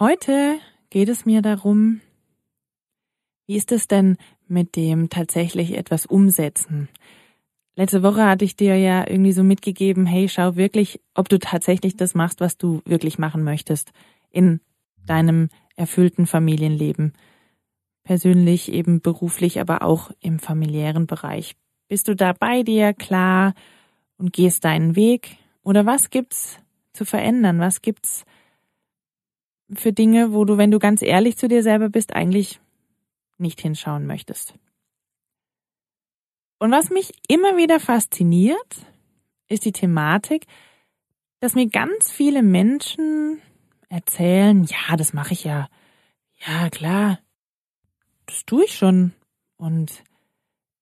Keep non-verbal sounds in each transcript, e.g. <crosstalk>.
Heute geht es mir darum, wie ist es denn mit dem tatsächlich etwas umsetzen? Letzte Woche hatte ich dir ja irgendwie so mitgegeben, hey, schau wirklich, ob du tatsächlich das machst, was du wirklich machen möchtest in deinem erfüllten Familienleben. Persönlich, eben beruflich, aber auch im familiären Bereich. Bist du da bei dir klar und gehst deinen Weg? Oder was gibt's zu verändern? Was gibt's für Dinge, wo du, wenn du ganz ehrlich zu dir selber bist, eigentlich nicht hinschauen möchtest. Und was mich immer wieder fasziniert, ist die Thematik, dass mir ganz viele Menschen erzählen, ja, das mache ich ja. Ja, klar. Das tue ich schon. Und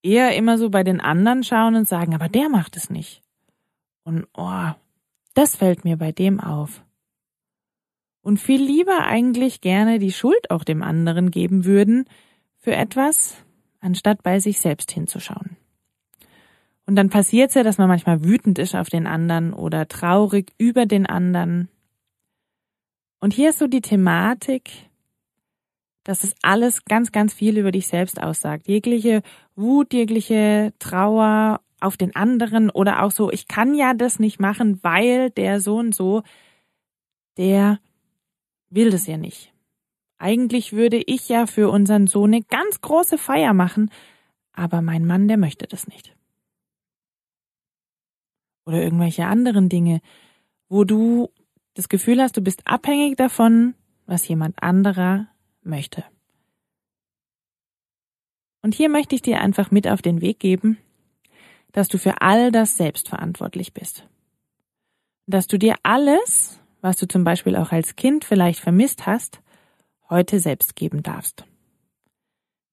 eher immer so bei den anderen schauen und sagen, aber der macht es nicht. Und oh, das fällt mir bei dem auf und viel lieber eigentlich gerne die Schuld auch dem anderen geben würden für etwas, anstatt bei sich selbst hinzuschauen. Und dann passiert es ja, dass man manchmal wütend ist auf den anderen oder traurig über den anderen. Und hier ist so die Thematik, dass es alles ganz, ganz viel über dich selbst aussagt. Jegliche Wut, jegliche Trauer auf den anderen oder auch so, ich kann ja das nicht machen, weil der so und so, der will das ja nicht. Eigentlich würde ich ja für unseren Sohn eine ganz große Feier machen, aber mein Mann, der möchte das nicht. Oder irgendwelche anderen Dinge, wo du das Gefühl hast, du bist abhängig davon, was jemand anderer möchte. Und hier möchte ich dir einfach mit auf den Weg geben, dass du für all das selbst verantwortlich bist. Dass du dir alles, was du zum Beispiel auch als Kind vielleicht vermisst hast, heute selbst geben darfst.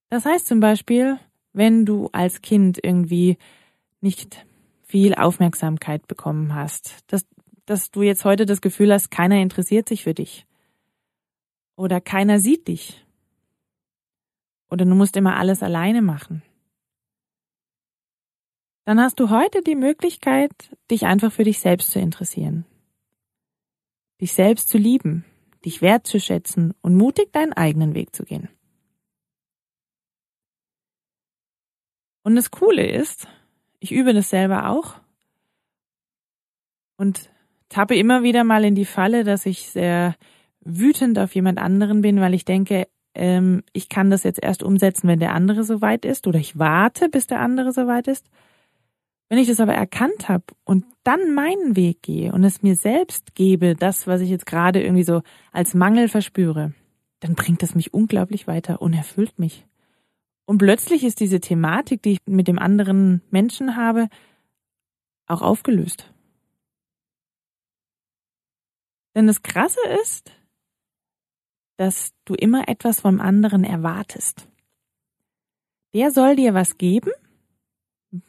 Das heißt zum Beispiel, wenn du als Kind irgendwie nicht viel Aufmerksamkeit bekommen hast, dass, dass du jetzt heute das Gefühl hast, keiner interessiert sich für dich oder keiner sieht dich oder du musst immer alles alleine machen. Dann hast du heute die Möglichkeit, dich einfach für dich selbst zu interessieren dich selbst zu lieben, dich wertzuschätzen und mutig deinen eigenen Weg zu gehen. Und das Coole ist, ich übe das selber auch und tappe immer wieder mal in die Falle, dass ich sehr wütend auf jemand anderen bin, weil ich denke, ähm, ich kann das jetzt erst umsetzen, wenn der andere soweit ist, oder ich warte, bis der andere soweit ist. Wenn ich das aber erkannt habe und dann meinen Weg gehe und es mir selbst gebe, das, was ich jetzt gerade irgendwie so als Mangel verspüre, dann bringt das mich unglaublich weiter und erfüllt mich. Und plötzlich ist diese Thematik, die ich mit dem anderen Menschen habe, auch aufgelöst. Denn das Krasse ist, dass du immer etwas vom anderen erwartest. Der soll dir was geben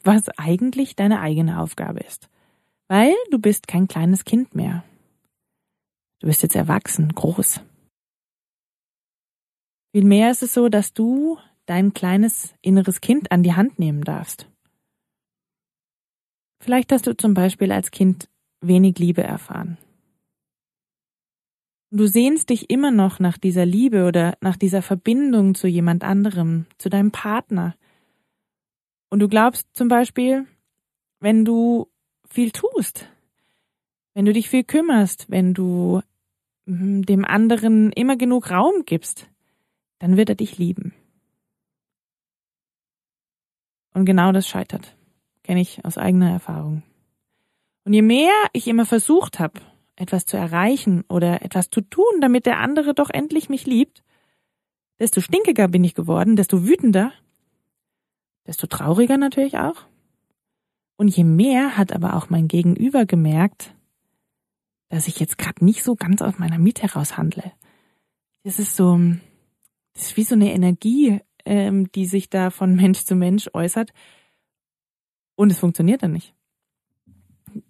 was eigentlich deine eigene Aufgabe ist. Weil du bist kein kleines Kind mehr. Du bist jetzt erwachsen, groß. Vielmehr ist es so, dass du dein kleines inneres Kind an die Hand nehmen darfst. Vielleicht hast du zum Beispiel als Kind wenig Liebe erfahren. Du sehnst dich immer noch nach dieser Liebe oder nach dieser Verbindung zu jemand anderem, zu deinem Partner, und du glaubst zum Beispiel, wenn du viel tust, wenn du dich viel kümmerst, wenn du hm, dem anderen immer genug Raum gibst, dann wird er dich lieben. Und genau das scheitert. Kenne ich aus eigener Erfahrung. Und je mehr ich immer versucht habe, etwas zu erreichen oder etwas zu tun, damit der andere doch endlich mich liebt, desto stinkiger bin ich geworden, desto wütender, desto trauriger natürlich auch. Und je mehr hat aber auch mein Gegenüber gemerkt, dass ich jetzt gerade nicht so ganz aus meiner Miete heraus handle. Das ist so, das ist wie so eine Energie, ähm, die sich da von Mensch zu Mensch äußert. Und es funktioniert dann nicht.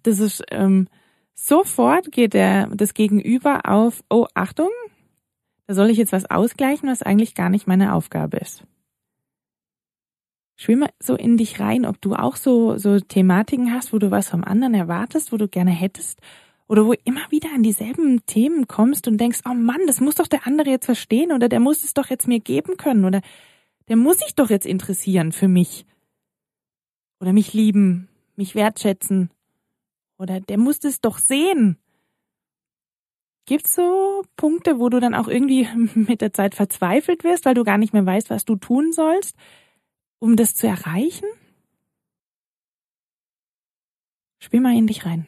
Das ist, ähm, sofort geht der, das Gegenüber auf, oh, Achtung, da soll ich jetzt was ausgleichen, was eigentlich gar nicht meine Aufgabe ist. Spür mal so in dich rein, ob du auch so, so Thematiken hast, wo du was vom anderen erwartest, wo du gerne hättest, oder wo immer wieder an dieselben Themen kommst und denkst, oh Mann, das muss doch der andere jetzt verstehen, oder der muss es doch jetzt mir geben können, oder der muss sich doch jetzt interessieren für mich. Oder mich lieben, mich wertschätzen. Oder der muss es doch sehen. Gibt's so Punkte, wo du dann auch irgendwie <laughs> mit der Zeit verzweifelt wirst, weil du gar nicht mehr weißt, was du tun sollst, um das zu erreichen? Spiel mal in dich rein.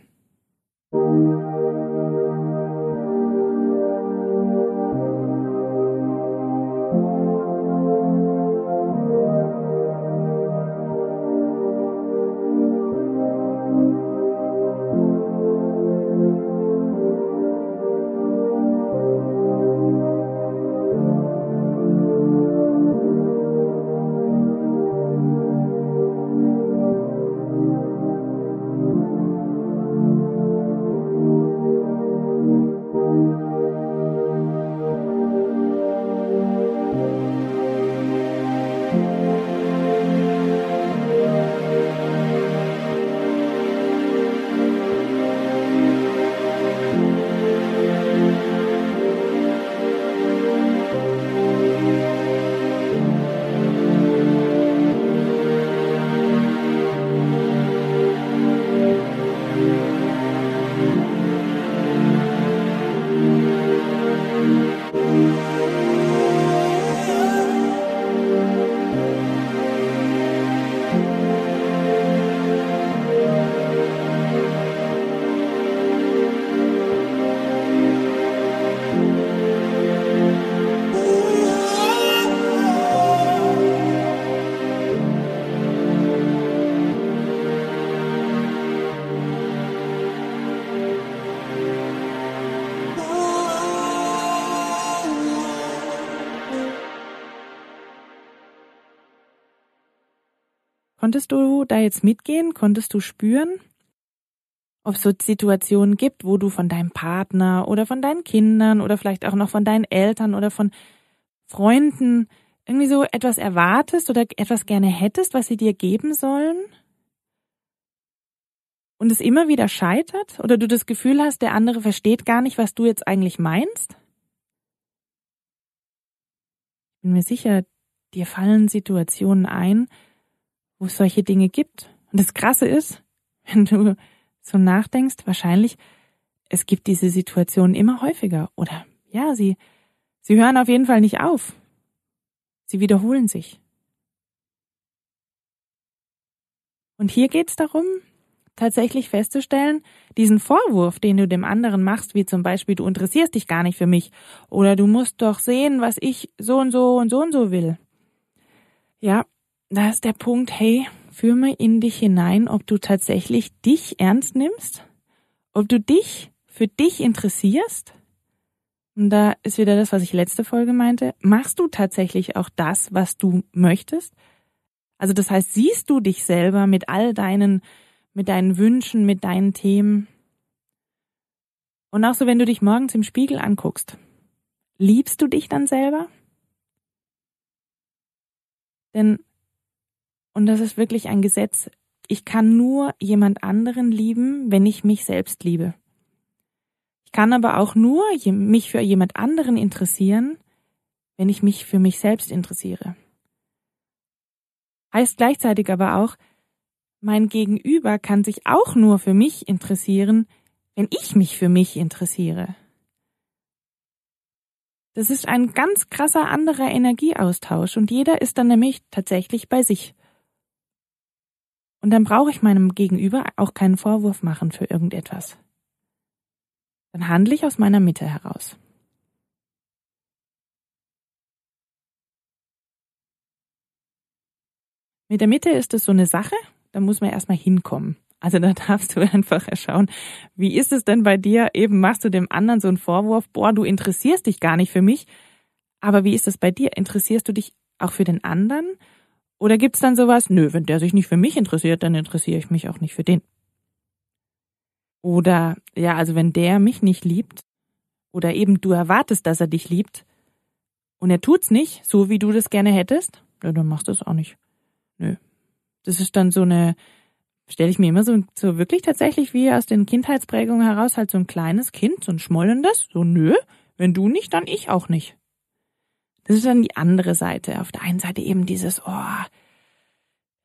Konntest du da jetzt mitgehen? Konntest du spüren, ob es so Situationen gibt, wo du von deinem Partner oder von deinen Kindern oder vielleicht auch noch von deinen Eltern oder von Freunden irgendwie so etwas erwartest oder etwas gerne hättest, was sie dir geben sollen? Und es immer wieder scheitert oder du das Gefühl hast, der andere versteht gar nicht, was du jetzt eigentlich meinst? Ich bin mir sicher, dir fallen Situationen ein, wo es solche Dinge gibt. Und das Krasse ist, <laughs> wenn du so nachdenkst, wahrscheinlich, es gibt diese Situationen immer häufiger. Oder ja, sie, sie hören auf jeden Fall nicht auf. Sie wiederholen sich. Und hier geht es darum, tatsächlich festzustellen, diesen Vorwurf, den du dem anderen machst, wie zum Beispiel, du interessierst dich gar nicht für mich oder du musst doch sehen, was ich so und so und so und so will. Ja, da ist der Punkt, hey, führ mal in dich hinein, ob du tatsächlich dich ernst nimmst, ob du dich für dich interessierst. Und da ist wieder das, was ich letzte Folge meinte. Machst du tatsächlich auch das, was du möchtest? Also das heißt, siehst du dich selber mit all deinen, mit deinen Wünschen, mit deinen Themen? Und auch so, wenn du dich morgens im Spiegel anguckst, liebst du dich dann selber? Denn und das ist wirklich ein Gesetz. Ich kann nur jemand anderen lieben, wenn ich mich selbst liebe. Ich kann aber auch nur mich für jemand anderen interessieren, wenn ich mich für mich selbst interessiere. Heißt gleichzeitig aber auch, mein Gegenüber kann sich auch nur für mich interessieren, wenn ich mich für mich interessiere. Das ist ein ganz krasser anderer Energieaustausch und jeder ist dann nämlich tatsächlich bei sich. Und dann brauche ich meinem Gegenüber auch keinen Vorwurf machen für irgendetwas. dann handle ich aus meiner Mitte heraus. Mit der Mitte ist es so eine Sache, da muss man erstmal hinkommen. Also da <laughs> darfst du einfach schauen, wie ist es denn bei dir? Eben machst du dem anderen so einen Vorwurf, boah, du interessierst dich gar nicht für mich. Aber wie ist es bei dir? Interessierst du dich auch für den anderen? Oder gibt's dann sowas, nö, wenn der sich nicht für mich interessiert, dann interessiere ich mich auch nicht für den. Oder ja, also wenn der mich nicht liebt, oder eben du erwartest, dass er dich liebt, und er tut's nicht, so wie du das gerne hättest, ja, dann machst du es auch nicht. Nö. Das ist dann so eine, stelle ich mir immer so, so wirklich tatsächlich wie aus den Kindheitsprägungen heraus halt so ein kleines Kind, so ein schmollendes, so nö, wenn du nicht, dann ich auch nicht. Das ist dann die andere Seite. Auf der einen Seite eben dieses, oh,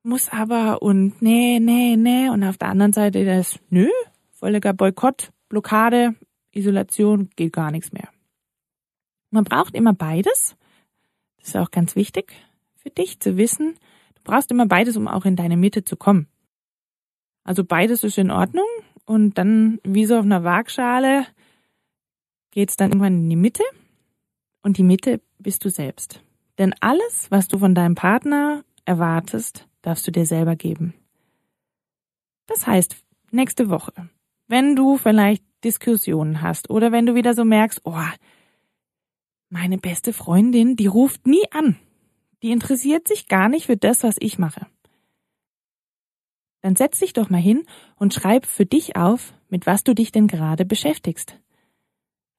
muss aber und nee, nee, nee. Und auf der anderen Seite das, nö, völliger Boykott, Blockade, Isolation, geht gar nichts mehr. Man braucht immer beides. Das ist auch ganz wichtig für dich zu wissen, brauchst immer beides, um auch in deine Mitte zu kommen. Also beides ist in Ordnung und dann wie so auf einer Waagschale geht's dann irgendwann in die Mitte und die Mitte bist du selbst. Denn alles, was du von deinem Partner erwartest, darfst du dir selber geben. Das heißt, nächste Woche, wenn du vielleicht Diskussionen hast oder wenn du wieder so merkst, oh, meine beste Freundin, die ruft nie an. Die interessiert sich gar nicht für das, was ich mache. Dann setz dich doch mal hin und schreib für dich auf, mit was du dich denn gerade beschäftigst.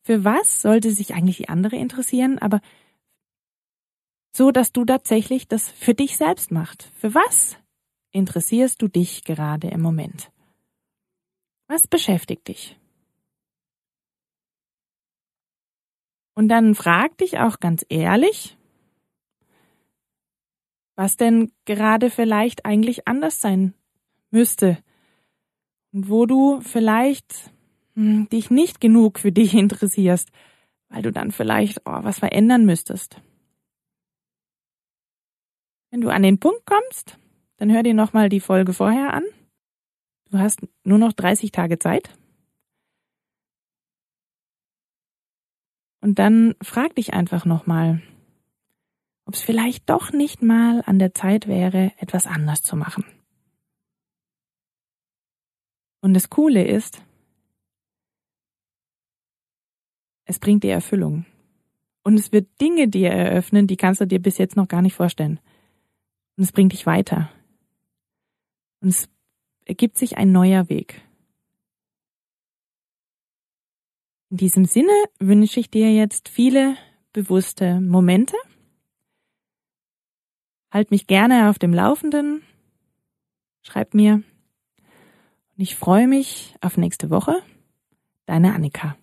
Für was sollte sich eigentlich die andere interessieren, aber so, dass du tatsächlich das für dich selbst machst. Für was interessierst du dich gerade im Moment? Was beschäftigt dich? Und dann frag dich auch ganz ehrlich, was denn gerade vielleicht eigentlich anders sein müsste und wo du vielleicht hm, dich nicht genug für dich <laughs> interessierst, weil du dann vielleicht oh, was verändern müsstest. Wenn du an den Punkt kommst, dann hör dir nochmal die Folge vorher an. Du hast nur noch 30 Tage Zeit. Und dann frag dich einfach nochmal, ob es vielleicht doch nicht mal an der Zeit wäre, etwas anders zu machen. Und das Coole ist, es bringt dir Erfüllung. Und es wird Dinge dir eröffnen, die kannst du dir bis jetzt noch gar nicht vorstellen. Und es bringt dich weiter. Und es ergibt sich ein neuer Weg. In diesem Sinne wünsche ich dir jetzt viele bewusste Momente Halt mich gerne auf dem Laufenden. Schreib mir. Und ich freue mich auf nächste Woche. Deine Annika.